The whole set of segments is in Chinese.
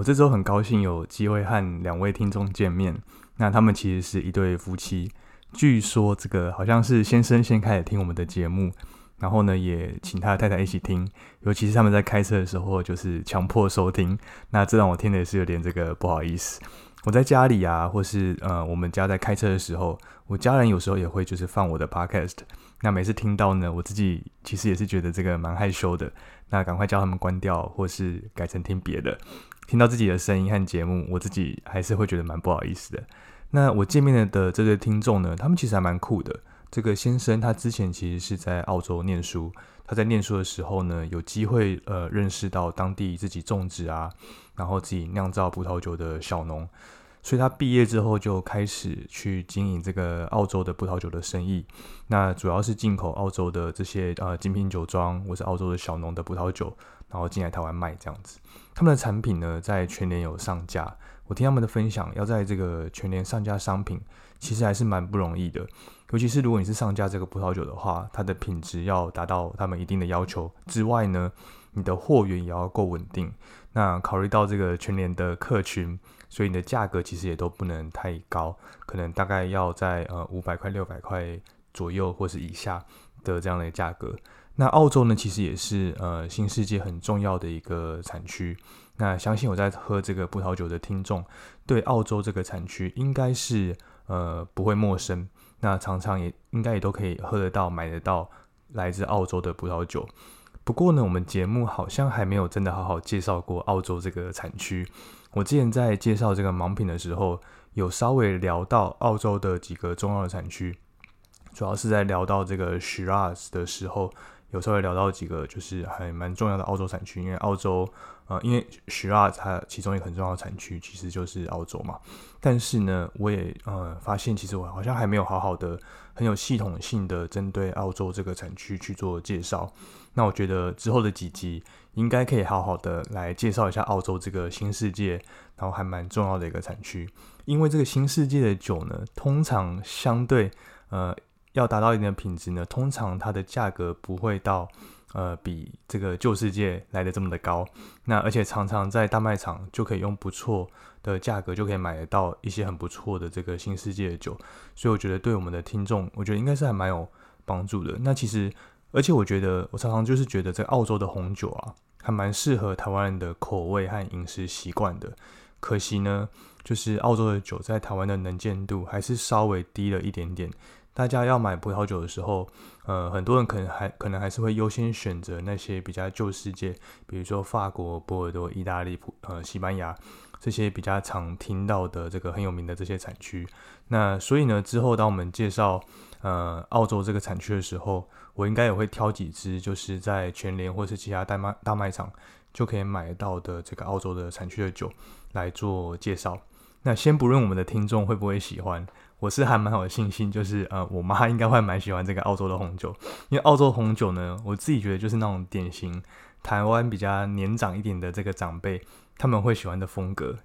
我这周很高兴有机会和两位听众见面。那他们其实是一对夫妻，据说这个好像是先生先开始听我们的节目，然后呢也请他的太太一起听，尤其是他们在开车的时候就是强迫收听。那这让我听的也是有点这个不好意思。我在家里啊，或是呃，我们家在开车的时候，我家人有时候也会就是放我的 podcast。那每次听到呢，我自己其实也是觉得这个蛮害羞的。那赶快叫他们关掉，或是改成听别的。听到自己的声音和节目，我自己还是会觉得蛮不好意思的。那我见面的的这对听众呢，他们其实还蛮酷的。这个先生他之前其实是在澳洲念书，他在念书的时候呢，有机会呃认识到当地自己种植啊。然后自己酿造葡萄酒的小农，所以他毕业之后就开始去经营这个澳洲的葡萄酒的生意。那主要是进口澳洲的这些呃精品酒庄或是澳洲的小农的葡萄酒，然后进来台湾卖这样子。他们的产品呢，在全年有上架。我听他们的分享，要在这个全年上架商品，其实还是蛮不容易的。尤其是如果你是上架这个葡萄酒的话，它的品质要达到他们一定的要求之外呢，你的货源也要够稳定。那考虑到这个全年的客群，所以你的价格其实也都不能太高，可能大概要在呃五百块、六百块左右或是以下的这样的价格。那澳洲呢，其实也是呃新世界很重要的一个产区。那相信我在喝这个葡萄酒的听众，对澳洲这个产区应该是呃不会陌生。那常常也应该也都可以喝得到、买得到来自澳洲的葡萄酒。不过呢，我们节目好像还没有真的好好介绍过澳洲这个产区。我之前在介绍这个盲品的时候，有稍微聊到澳洲的几个重要的产区，主要是在聊到这个 Shiraz 的时候，有稍微聊到几个就是还蛮重要的澳洲产区，因为澳洲。呃，因为 Shiraz 它其中一个很重要的产区其实就是澳洲嘛，但是呢，我也呃发现其实我好像还没有好好的很有系统性的针对澳洲这个产区去做介绍。那我觉得之后的几集应该可以好好的来介绍一下澳洲这个新世界，然后还蛮重要的一个产区。因为这个新世界的酒呢，通常相对呃要达到一定的品质呢，通常它的价格不会到。呃，比这个旧世界来的这么的高，那而且常常在大卖场就可以用不错的价格就可以买得到一些很不错的这个新世界的酒，所以我觉得对我们的听众，我觉得应该是还蛮有帮助的。那其实，而且我觉得我常常就是觉得这澳洲的红酒啊，还蛮适合台湾人的口味和饮食习惯的。可惜呢，就是澳洲的酒在台湾的能见度还是稍微低了一点点。大家要买葡萄酒的时候，呃，很多人可能还可能还是会优先选择那些比较旧世界，比如说法国、波尔多、意大利、普呃西班牙这些比较常听到的这个很有名的这些产区。那所以呢，之后当我们介绍呃澳洲这个产区的时候，我应该也会挑几支就是在全联或是其他大卖大卖场就可以买到的这个澳洲的产区的酒来做介绍。那先不论我们的听众会不会喜欢。我是还蛮有信心，就是呃，我妈应该会蛮喜欢这个澳洲的红酒，因为澳洲红酒呢，我自己觉得就是那种典型台湾比较年长一点的这个长辈他们会喜欢的风格。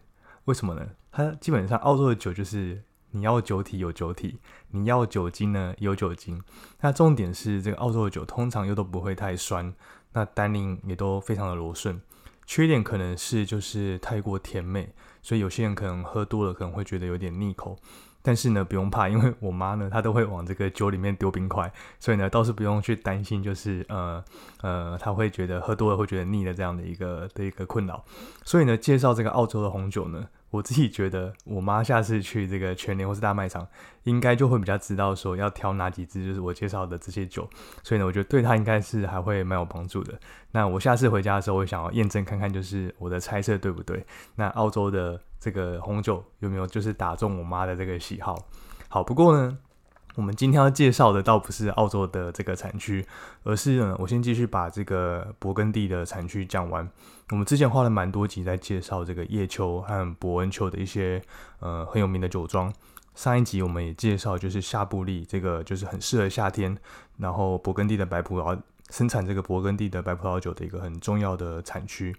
为什么呢？它基本上澳洲的酒就是你要酒体有酒体，你要酒精呢有酒精。那重点是这个澳洲的酒通常又都不会太酸，那单宁也都非常的柔顺。缺点可能是就是太过甜美，所以有些人可能喝多了可能会觉得有点腻口。但是呢，不用怕，因为我妈呢，她都会往这个酒里面丢冰块，所以呢，倒是不用去担心，就是呃呃，她会觉得喝多了会觉得腻的这样的一个的一个困扰。所以呢，介绍这个澳洲的红酒呢。我自己觉得，我妈下次去这个全联或是大卖场，应该就会比较知道说要挑哪几支，就是我介绍的这些酒。所以呢，我觉得对她应该是还会蛮有帮助的。那我下次回家的时候，我想要验证看看，就是我的猜测对不对？那澳洲的这个红酒有没有就是打中我妈的这个喜好？好，不过呢。我们今天要介绍的倒不是澳洲的这个产区，而是呢，我先继续把这个勃艮第的产区讲完。我们之前花了蛮多集在介绍这个叶丘和伯恩丘的一些呃很有名的酒庄。上一集我们也介绍，就是夏布利这个就是很适合夏天，然后勃艮第的白葡萄生产这个勃艮第的白葡萄酒的一个很重要的产区。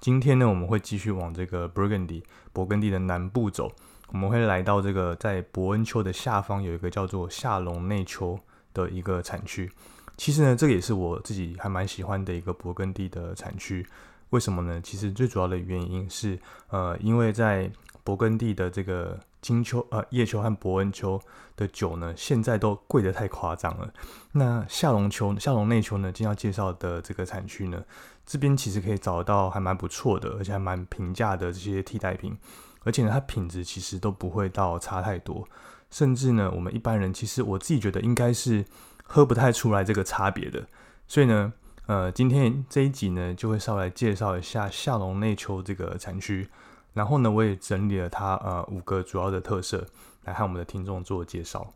今天呢，我们会继续往这个 Burgundy 勃艮第的南部走。我们会来到这个在伯恩丘的下方有一个叫做夏隆内丘的一个产区。其实呢，这个也是我自己还蛮喜欢的一个勃艮第的产区。为什么呢？其实最主要的原因是，呃，因为在勃艮第的这个金丘、呃叶丘和伯恩丘的酒呢，现在都贵得太夸张了。那夏隆丘、夏隆内丘呢，今天要介绍的这个产区呢，这边其实可以找到还蛮不错的，而且还蛮平价的这些替代品。而且呢，它品质其实都不会到差太多，甚至呢，我们一般人其实我自己觉得应该是喝不太出来这个差别的。所以呢，呃，今天这一集呢，就会稍微介绍一下夏隆内丘这个产区，然后呢，我也整理了它呃五个主要的特色，来和我们的听众做介绍。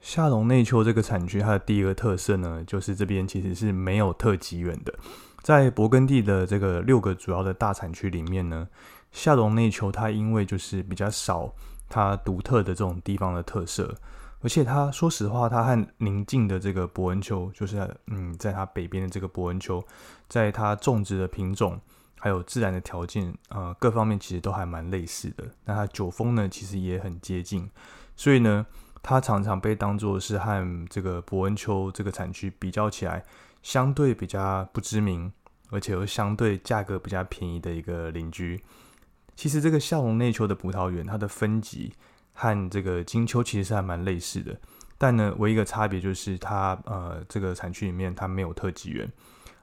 夏隆内丘这个产区，它的第一个特色呢，就是这边其实是没有特级园的，在勃艮第的这个六个主要的大产区里面呢。夏隆内丘，它因为就是比较少它独特的这种地方的特色，而且它说实话，它和邻近的这个伯恩丘，就是嗯，在它北边的这个伯恩丘，在它种植的品种还有自然的条件，呃，各方面其实都还蛮类似的。那它酒风呢，其实也很接近，所以呢，它常常被当作是和这个伯恩丘这个产区比较起来，相对比较不知名，而且又相对价格比较便宜的一个邻居。其实这个夏隆内丘的葡萄园，它的分级和这个金丘其实是还蛮类似的，但呢，唯一一个差别就是它呃这个产区里面它没有特级园，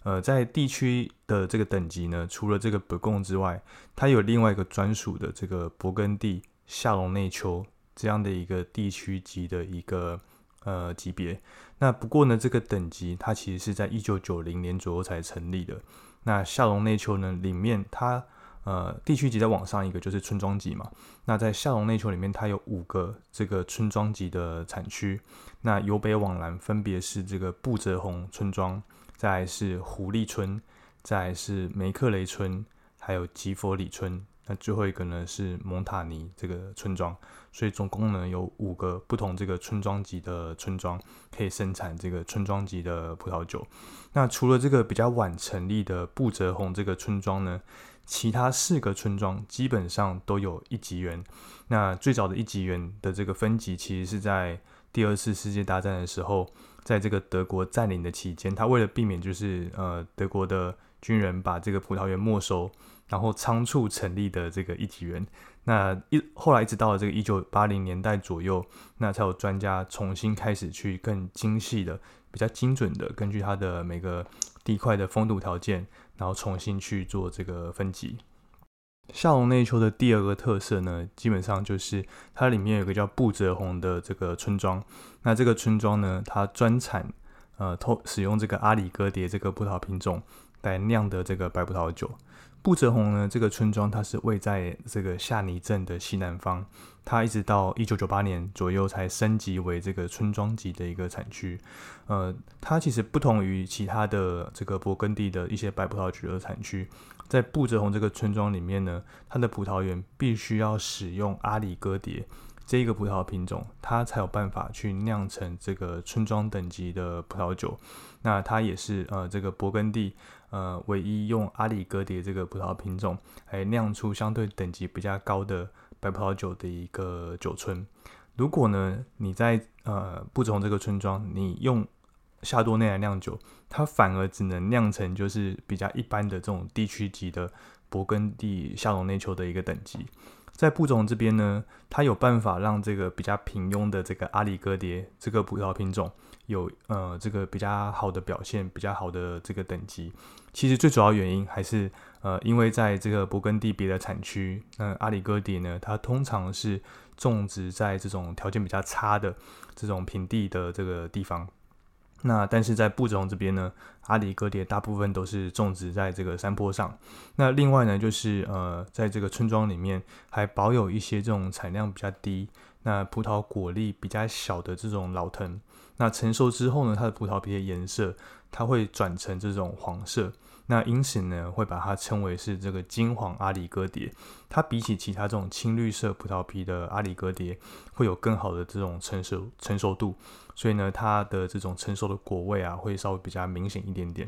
呃，在地区的这个等级呢，除了这个伯贡之外，它有另外一个专属的这个勃艮第夏隆内丘这样的一个地区级的一个呃级别。那不过呢，这个等级它其实是在一九九零年左右才成立的。那夏隆内丘呢，里面它呃，地区级再往上一个就是村庄级嘛。那在夏隆内丘里面，它有五个这个村庄级的产区。那由北往南分别是这个布泽红村庄，再是狐狸村，再是梅克雷村，还有吉佛里村。那最后一个呢是蒙塔尼这个村庄。所以总共呢有五个不同这个村庄级的村庄可以生产这个村庄级的葡萄酒。那除了这个比较晚成立的布泽红这个村庄呢？其他四个村庄基本上都有一级园。那最早的一级园的这个分级，其实是在第二次世界大战的时候，在这个德国占领的期间，他为了避免就是呃德国的军人把这个葡萄园没收，然后仓促成立的这个一体园。那一后来一直到了这个一九八零年代左右，那才有专家重新开始去更精细的、比较精准的根据它的每个地块的风土条件。然后重新去做这个分级。夏隆内丘的第二个特色呢，基本上就是它里面有个叫布泽红的这个村庄。那这个村庄呢，它专产呃，偷使用这个阿里戈蝶这个葡萄品种来酿的这个白葡萄酒。布泽红呢，这个村庄它是位在这个夏尼镇的西南方。它一直到一九九八年左右才升级为这个村庄级的一个产区。呃，它其实不同于其他的这个勃艮第的一些白葡萄酒的产区，在布泽洪这个村庄里面呢，它的葡萄园必须要使用阿里戈蝶这一个葡萄品种，它才有办法去酿成这个村庄等级的葡萄酒。那它也是呃这个勃艮第呃唯一用阿里戈蝶这个葡萄品种来酿出相对等级比较高的。白葡萄酒的一个酒村，如果呢你在呃布种这个村庄，你用夏多内来酿酒，它反而只能酿成就是比较一般的这种地区级的勃艮第夏隆内丘的一个等级。在布种这边呢，它有办法让这个比较平庸的这个阿里戈蝶这个葡萄品种有呃这个比较好的表现，比较好的这个等级。其实最主要原因还是呃，因为在这个勃艮第别的产区，那阿里戈迪呢，它通常是种植在这种条件比较差的这种平地的这个地方。那但是在布种这边呢，阿里戈迪大部分都是种植在这个山坡上。那另外呢，就是呃，在这个村庄里面还保有一些这种产量比较低、那葡萄果粒比较小的这种老藤。那成熟之后呢，它的葡萄皮的颜色它会转成这种黄色。那因此呢，会把它称为是这个金黄阿里戈蝶。它比起其他这种青绿色葡萄皮的阿里戈蝶，会有更好的这种成熟成熟度。所以呢，它的这种成熟的果味啊，会稍微比较明显一点点。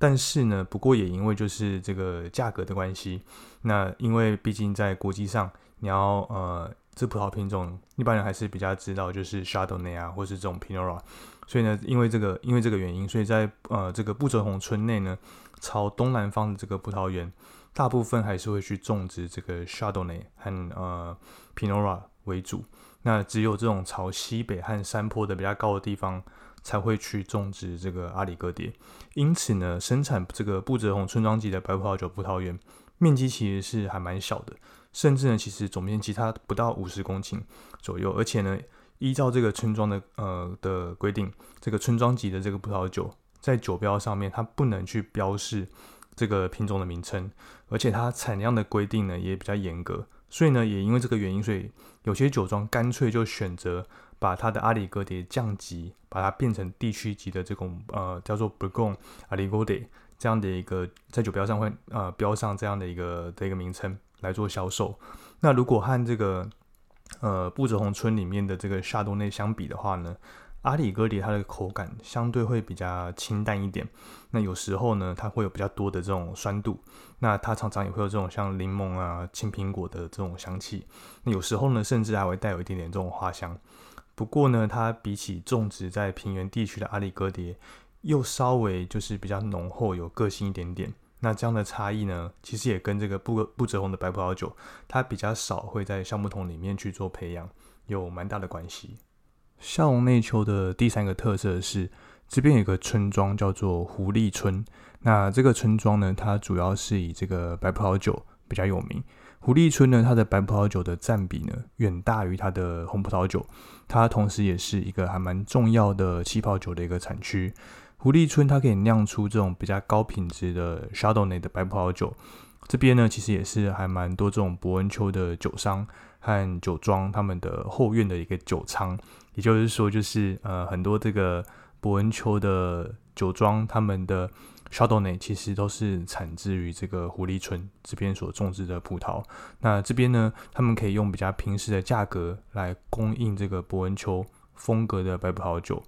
但是呢，不过也因为就是这个价格的关系，那因为毕竟在国际上，你要呃，这葡萄品种一般人还是比较知道，就是 s h a d o w n a y 啊，或是这种 Pinot。所以呢，因为这个因为这个原因，所以在呃这个布泽红村内呢。朝东南方的这个葡萄园，大部分还是会去种植这个 s h a d o w n a y 和呃 Pinot 为主。那只有这种朝西北和山坡的比较高的地方，才会去种植这个阿里戈蝶。因此呢，生产这个布泽红村庄级的白葡萄酒葡萄园面积其实是还蛮小的，甚至呢，其实总面积它不到五十公顷左右。而且呢，依照这个村庄的呃的规定，这个村庄级的这个葡萄酒。在酒标上面，它不能去标示这个品种的名称，而且它产量的规定呢也比较严格，所以呢，也因为这个原因，所以有些酒庄干脆就选择把它的阿里戈蝶降级，把它变成地区级的这种呃叫做布贡阿里戈蝶这样的一个在酒标上会呃标上这样的一个的一个名称来做销售。那如果和这个呃布泽红村里面的这个夏多内相比的话呢？阿里戈蝶它的口感相对会比较清淡一点，那有时候呢，它会有比较多的这种酸度，那它常常也会有这种像柠檬啊、青苹果的这种香气，那有时候呢，甚至还会带有一点点这种花香。不过呢，它比起种植在平原地区的阿里戈蝶，又稍微就是比较浓厚、有个性一点点。那这样的差异呢，其实也跟这个不不折红的白葡萄酒，它比较少会在橡木桶里面去做培养，有蛮大的关系。夏隆内丘的第三个特色是，这边有个村庄叫做狐狸村。那这个村庄呢，它主要是以这个白葡萄酒比较有名。狐狸村呢，它的白葡萄酒的占比呢，远大于它的红葡萄酒。它同时也是一个还蛮重要的气泡酒的一个产区。狐狸村它可以酿出这种比较高品质的 Chardonnay 的白葡萄酒。这边呢，其实也是还蛮多这种伯恩丘的酒商和酒庄他们的后院的一个酒仓。也就是说，就是呃，很多这个伯恩丘的酒庄，他们的 Chardonnay 其实都是产自于这个狐狸村这边所种植的葡萄。那这边呢，他们可以用比较平时的价格来供应这个伯恩丘风格的白葡萄酒。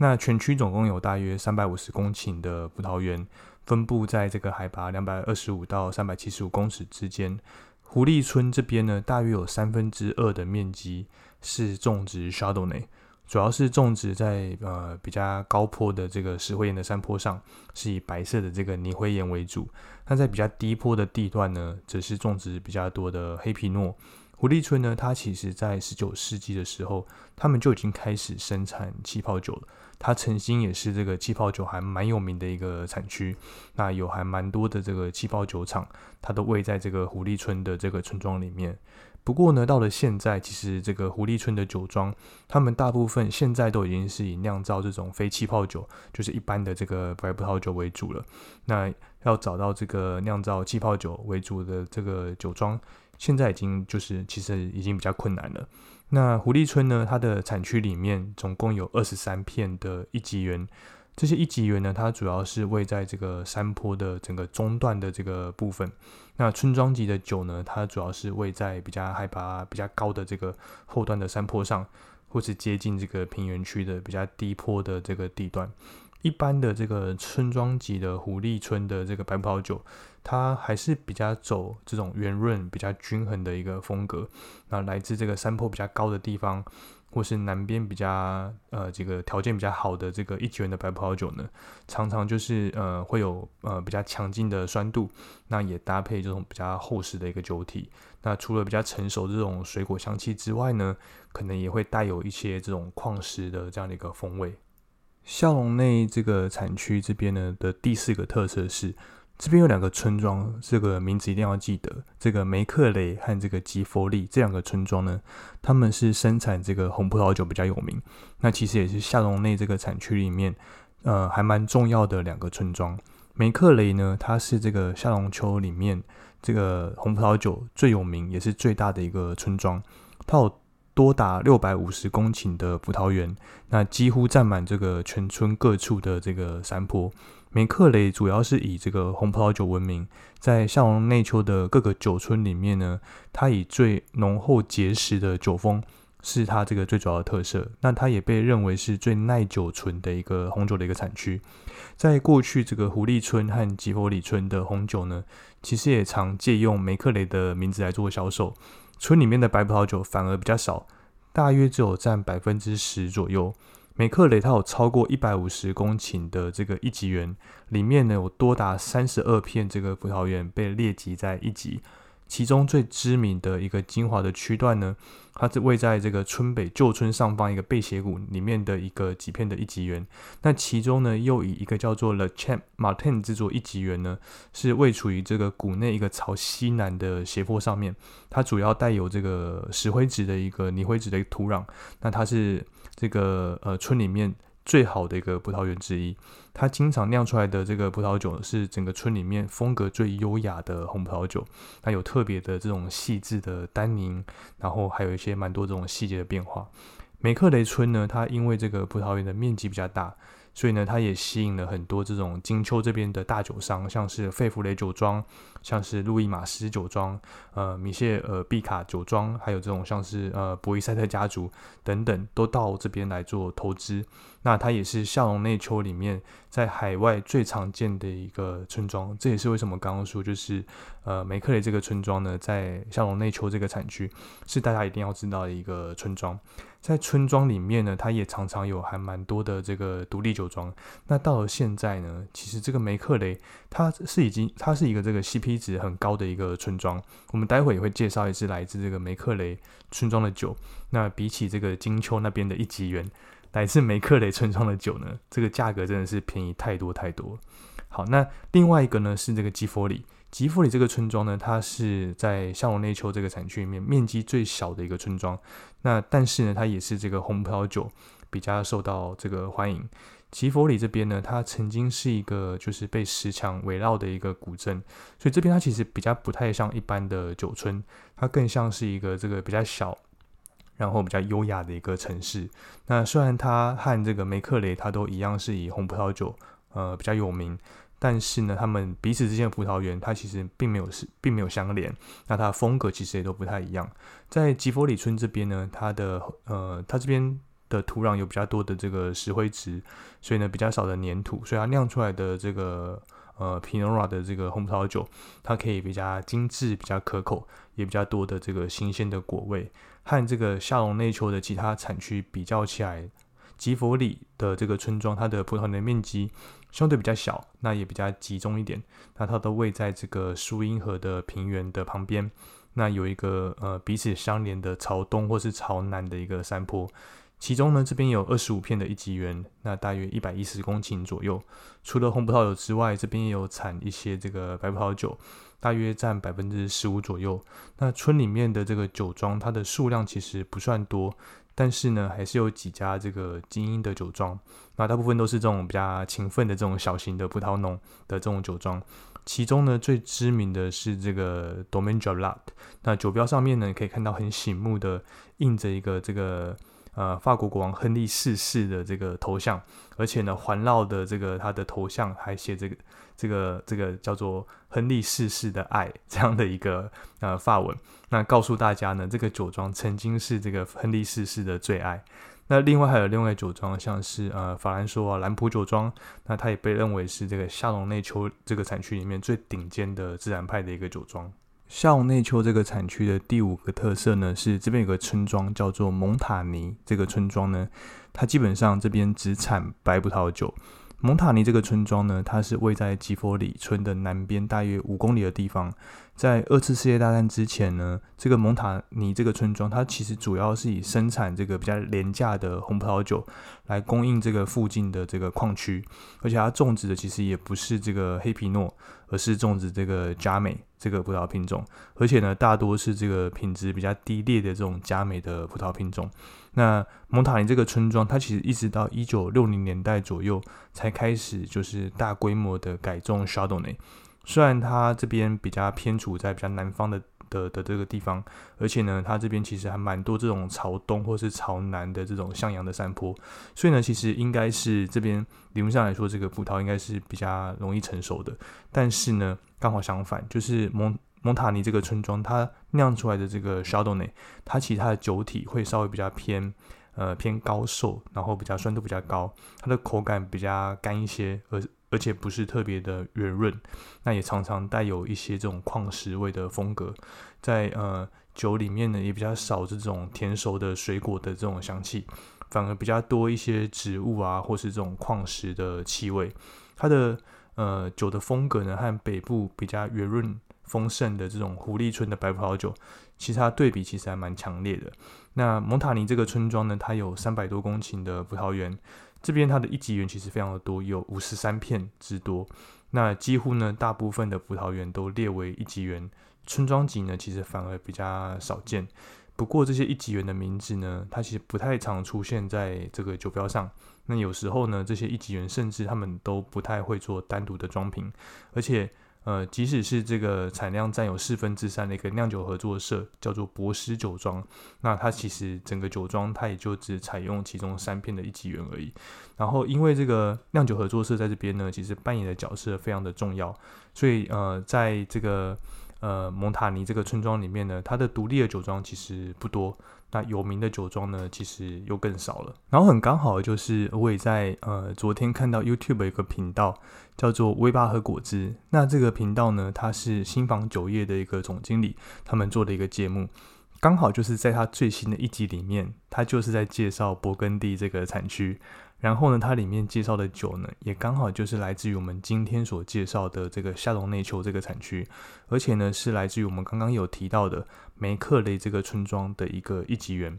那全区总共有大约三百五十公顷的葡萄园，分布在这个海拔两百二十五到三百七十五公尺之间。狐狸村这边呢，大约有三分之二的面积。是种植 Chardonnay，主要是种植在呃比较高坡的这个石灰岩的山坡上，是以白色的这个泥灰岩为主。那在比较低坡的地段呢，则是种植比较多的黑皮诺。狐狸村呢，它其实在十九世纪的时候，他们就已经开始生产气泡酒了。它曾经也是这个气泡酒还蛮有名的一个产区。那有还蛮多的这个气泡酒厂，它都位在这个狐狸村的这个村庄里面。不过呢，到了现在，其实这个狐狸村的酒庄，他们大部分现在都已经是以酿造这种非气泡酒，就是一般的这个白葡萄酒为主了。那要找到这个酿造气泡酒为主的这个酒庄，现在已经就是其实已经比较困难了。那狐狸村呢，它的产区里面总共有二十三片的一级园。这些一级园呢，它主要是位在这个山坡的整个中段的这个部分。那村庄级的酒呢，它主要是位在比较海拔比较高的这个后段的山坡上，或是接近这个平原区的比较低坡的这个地段。一般的这个村庄级的狐狸村的这个白葡萄酒，它还是比较走这种圆润、比较均衡的一个风格。那来自这个山坡比较高的地方。或是南边比较呃这个条件比较好的这个一级园的白葡萄酒呢，常常就是呃会有呃比较强劲的酸度，那也搭配这种比较厚实的一个酒体。那除了比较成熟这种水果香气之外呢，可能也会带有一些这种矿石的这样的一个风味。夏隆内这个产区这边呢的第四个特色是。这边有两个村庄，这个名字一定要记得。这个梅克雷和这个吉佛利这两个村庄呢，他们是生产这个红葡萄酒比较有名。那其实也是夏隆内这个产区里面，呃，还蛮重要的两个村庄。梅克雷呢，它是这个夏隆丘里面这个红葡萄酒最有名也是最大的一个村庄，它有多达六百五十公顷的葡萄园，那几乎占满这个全村各处的这个山坡。梅克雷主要是以这个红葡萄酒闻名，在夏隆内丘的各个酒村里面呢，它以最浓厚结实的酒风是它这个最主要的特色。那它也被认为是最耐久存的一个红酒的一个产区。在过去，这个狐狸村和吉佛里村的红酒呢，其实也常借用梅克雷的名字来做销售。村里面的白葡萄酒反而比较少，大约只有占百分之十左右。每克雷它有超过一百五十公顷的这个一级园，里面呢有多达三十二片这个葡萄园被列级在一级。其中最知名的一个精华的区段呢，它是位在这个村北旧村上方一个背斜谷里面的一个几片的一级园。那其中呢，又以一个叫做 Le Champ Martin 这座一级园呢，是位处于这个谷内一个朝西南的斜坡上面。它主要带有这个石灰质的一个泥灰质的土壤。那它是这个呃村里面最好的一个葡萄园之一，它经常酿出来的这个葡萄酒是整个村里面风格最优雅的红葡萄酒，它有特别的这种细致的单宁，然后还有一些蛮多这种细节的变化。梅克雷村呢，它因为这个葡萄园的面积比较大。所以呢，它也吸引了很多这种金秋这边的大酒商，像是费弗雷酒庄，像是路易马斯酒庄，呃，米歇尔毕卡酒庄，还有这种像是呃博伊塞特家族等等，都到这边来做投资。那它也是夏隆内丘里面在海外最常见的一个村庄，这也是为什么刚刚说就是呃梅克雷这个村庄呢，在夏隆内丘这个产区是大家一定要知道的一个村庄。在村庄里面呢，它也常常有还蛮多的这个独立酒庄。那到了现在呢，其实这个梅克雷它是已经它是一个这个 CP 值很高的一个村庄。我们待会也会介绍一支来自这个梅克雷村庄的酒。那比起这个金秋那边的一级园，来自梅克雷村庄的酒呢，这个价格真的是便宜太多太多。好，那另外一个呢是这个吉佛里。吉弗里这个村庄呢，它是在夏隆内丘这个产区里面面积最小的一个村庄。那但是呢，它也是这个红葡萄酒比较受到这个欢迎。吉佛里这边呢，它曾经是一个就是被石墙围绕的一个古镇，所以这边它其实比较不太像一般的酒村，它更像是一个这个比较小，然后比较优雅的一个城市。那虽然它和这个梅克雷它都一样是以红葡萄酒呃比较有名。但是呢，他们彼此之间的葡萄园，它其实并没有是，并没有相连。那它的风格其实也都不太一样。在吉佛里村这边呢，它的呃，它这边的土壤有比较多的这个石灰质，所以呢比较少的粘土，所以它酿出来的这个呃皮诺拉的这个红葡萄酒，它可以比较精致、比较可口，也比较多的这个新鲜的果味。和这个夏隆内丘的其他产区比较起来，吉佛里的这个村庄，它的葡萄园面积。相对比较小，那也比较集中一点。那它都位在这个苏因河的平原的旁边，那有一个呃彼此相连的朝东或是朝南的一个山坡。其中呢，这边有二十五片的一级园，那大约一百一十公顷左右。除了红葡萄酒之外，这边也有产一些这个白葡萄酒，大约占百分之十五左右。那村里面的这个酒庄，它的数量其实不算多。但是呢，还是有几家这个精英的酒庄，那大部分都是这种比较勤奋的这种小型的葡萄农的这种酒庄。其中呢，最知名的是这个 Domaine Jalad。那酒标上面呢，可以看到很醒目的印着一个这个。呃，法国国王亨利四世的这个头像，而且呢，环绕的这个他的头像还写这个这个这个叫做亨利四世的爱这样的一个呃法文，那告诉大家呢，这个酒庄曾经是这个亨利四世的最爱。那另外还有另外酒庄，像是呃法兰索啊兰普酒庄，那它也被认为是这个夏隆内丘这个产区里面最顶尖的自然派的一个酒庄。夏隆内丘这个产区的第五个特色呢，是这边有个村庄叫做蒙塔尼。这个村庄呢，它基本上这边只产白葡萄酒。蒙塔尼这个村庄呢，它是位在吉佛里村的南边，大约五公里的地方。在二次世界大战之前呢，这个蒙塔尼这个村庄，它其实主要是以生产这个比较廉价的红葡萄酒来供应这个附近的这个矿区，而且它种植的其实也不是这个黑皮诺，而是种植这个佳美这个葡萄品种，而且呢，大多是这个品质比较低劣的这种佳美的葡萄品种。那蒙塔尼这个村庄，它其实一直到一九六零年代左右才开始就是大规模的改种沙当内。虽然它这边比较偏处在比较南方的的的这个地方，而且呢，它这边其实还蛮多这种朝东或是朝南的这种向阳的山坡，所以呢，其实应该是这边理论上来说，这个葡萄应该是比较容易成熟的。但是呢，刚好相反，就是蒙蒙塔尼这个村庄，它酿出来的这个 s h a d o n 它其实它的酒体会稍微比较偏呃偏高瘦，然后比较酸度比较高，它的口感比较干一些，而而且不是特别的圆润，那也常常带有一些这种矿石味的风格，在呃酒里面呢也比较少这种甜熟的水果的这种香气，反而比较多一些植物啊或是这种矿石的气味。它的呃酒的风格呢和北部比较圆润丰盛的这种狐狸村的白葡萄酒，其实它对比其实还蛮强烈的。那蒙塔尼这个村庄呢，它有三百多公顷的葡萄园。这边它的一级园其实非常的多，有五十三片之多。那几乎呢，大部分的葡萄园都列为一级园，村庄级呢其实反而比较少见。不过这些一级园的名字呢，它其实不太常出现在这个酒标上。那有时候呢，这些一级园甚至他们都不太会做单独的装瓶，而且。呃，即使是这个产量占有四分之三的一个酿酒合作社，叫做博斯酒庄，那它其实整个酒庄它也就只采用其中三片的一级园而已。然后，因为这个酿酒合作社在这边呢，其实扮演的角色非常的重要，所以呃，在这个呃蒙塔尼这个村庄里面呢，它的独立的酒庄其实不多。那有名的酒庄呢，其实又更少了。然后很刚好就是我也在呃昨天看到 YouTube 一个频道叫做威巴和果汁。那这个频道呢，它是新房酒业的一个总经理，他们做的一个节目，刚好就是在他最新的一集里面，他就是在介绍勃艮第这个产区。然后呢，它里面介绍的酒呢，也刚好就是来自于我们今天所介绍的这个夏隆内丘这个产区，而且呢是来自于我们刚刚有提到的梅克雷这个村庄的一个一级园。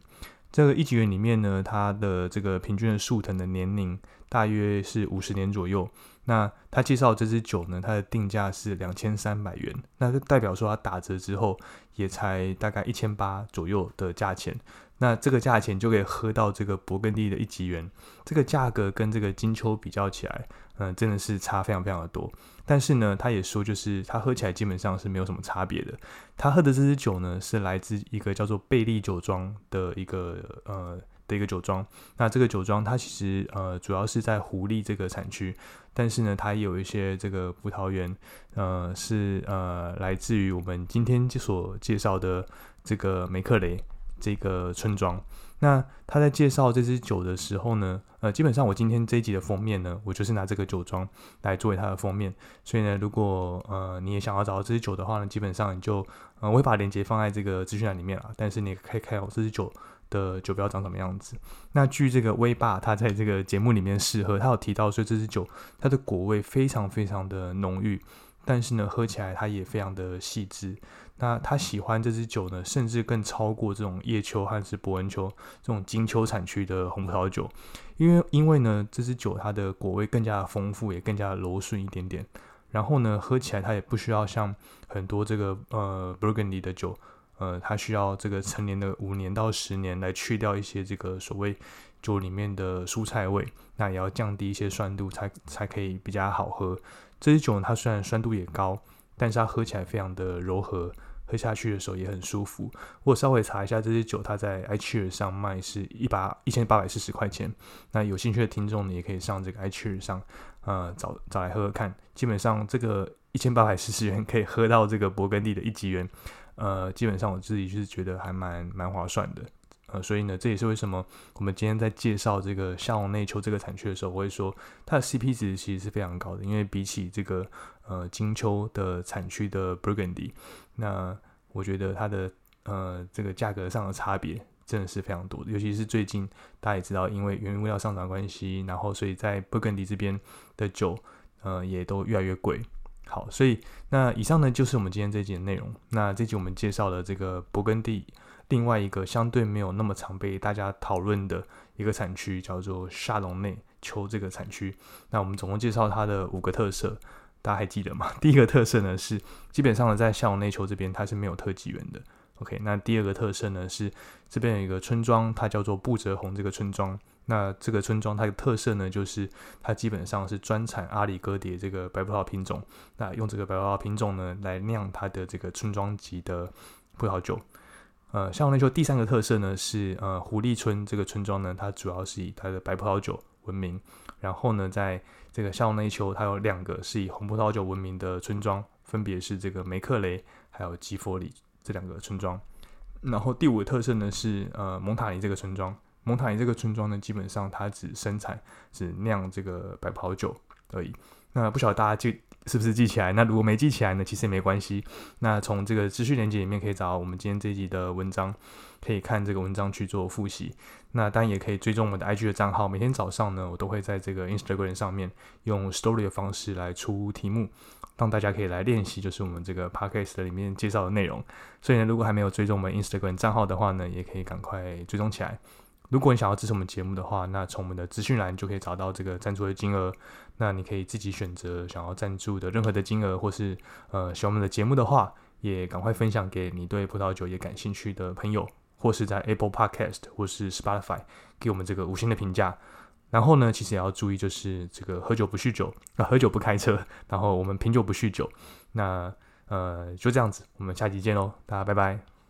这个一级园里面呢，它的这个平均的树藤的年龄大约是五十年左右。那他介绍这支酒呢，它的定价是两千三百元，那就代表说它打折之后也才大概一千八左右的价钱。那这个价钱就可以喝到这个勃艮第的一级园，这个价格跟这个金秋比较起来，嗯，真的是差非常非常的多。但是呢，他也说，就是他喝起来基本上是没有什么差别的。他喝的这支酒呢，是来自一个叫做贝利酒庄的一个呃的一个酒庄。那这个酒庄它其实呃主要是在狐狸这个产区，但是呢，它也有一些这个葡萄园，呃是呃来自于我们今天所介绍的这个梅克雷。这个村庄，那他在介绍这支酒的时候呢，呃，基本上我今天这一集的封面呢，我就是拿这个酒庄来作为它的封面。所以呢，如果呃你也想要找到这支酒的话呢，基本上你就呃我会把链接放在这个资讯栏里面啊。但是你可以看我这支酒的酒标长什么样子。那据这个威霸他在这个节目里面试喝，他有提到说这支酒它的果味非常非常的浓郁，但是呢喝起来它也非常的细致。那他喜欢这支酒呢，甚至更超过这种叶丘和是伯恩丘这种金秋产区的红葡萄酒，因为因为呢，这支酒它的果味更加的丰富，也更加柔顺一点点。然后呢，喝起来它也不需要像很多这个呃 Burgundy 的酒，呃，它需要这个成年的五年到十年来去掉一些这个所谓酒里面的蔬菜味，那也要降低一些酸度才才可以比较好喝。这支酒，它虽然酸度也高，但是它喝起来非常的柔和。喝下去的时候也很舒服。我稍微查一下，这支酒它在 i c h e e r 上卖是一把一千八百四十块钱。那有兴趣的听众呢，也可以上这个 i c h e e r 上，呃，找找来喝喝看。基本上这个一千八百四十元可以喝到这个勃艮第的一级园，呃，基本上我自己就是觉得还蛮蛮划算的。呃，所以呢，这也是为什么我们今天在介绍这个夏隆内丘这个产区的时候，我会说它的 CP 值其实是非常高的，因为比起这个呃金秋的产区的 Burgundy，那我觉得它的呃这个价格上的差别真的是非常多的，尤其是最近大家也知道，因为原物料上涨关系，然后所以在 Burgundy 这边的酒呃也都越来越贵。好，所以那以上呢就是我们今天这集的内容。那这集我们介绍了这个勃艮第。另外一个相对没有那么常被大家讨论的一个产区叫做沙龙内丘这个产区。那我们总共介绍它的五个特色，大家还记得吗？第一个特色呢是基本上呢在夏龙内丘这边它是没有特级园的。OK，那第二个特色呢是这边有一个村庄，它叫做布泽红这个村庄。那这个村庄它的特色呢就是它基本上是专产阿里戈蝶这个白葡萄品种。那用这个白葡萄品种呢来酿它的这个村庄级的葡萄酒。呃，夏龙内丘第三个特色呢是呃狐狸村这个村庄呢，它主要是以它的白葡萄酒闻名。然后呢，在这个夏龙内丘，它有两个是以红葡萄酒闻名的村庄，分别是这个梅克雷还有吉佛里这两个村庄。然后第五个特色呢是呃蒙塔尼这个村庄，蒙塔尼这个村庄呢，基本上它只生产只酿这个白葡萄酒而已。那不晓得大家记是不是记起来？那如果没记起来呢，其实也没关系。那从这个资讯链接里面可以找到我们今天这一集的文章，可以看这个文章去做复习。那当然也可以追踪我们的 IG 的账号，每天早上呢，我都会在这个 Instagram 上面用 Story 的方式来出题目，让大家可以来练习，就是我们这个 Podcast 里面介绍的内容。所以呢，如果还没有追踪我们 Instagram 账号的话呢，也可以赶快追踪起来。如果你想要支持我们节目的话，那从我们的资讯栏就可以找到这个赞助的金额。那你可以自己选择想要赞助的任何的金额，或是呃喜欢我们的节目的话，也赶快分享给你对葡萄酒也感兴趣的朋友，或是在 Apple Podcast 或是 Spotify 给我们这个五星的评价。然后呢，其实也要注意，就是这个喝酒不酗酒，啊喝酒不开车，然后我们品酒不酗酒。那呃就这样子，我们下期见喽，大家拜拜。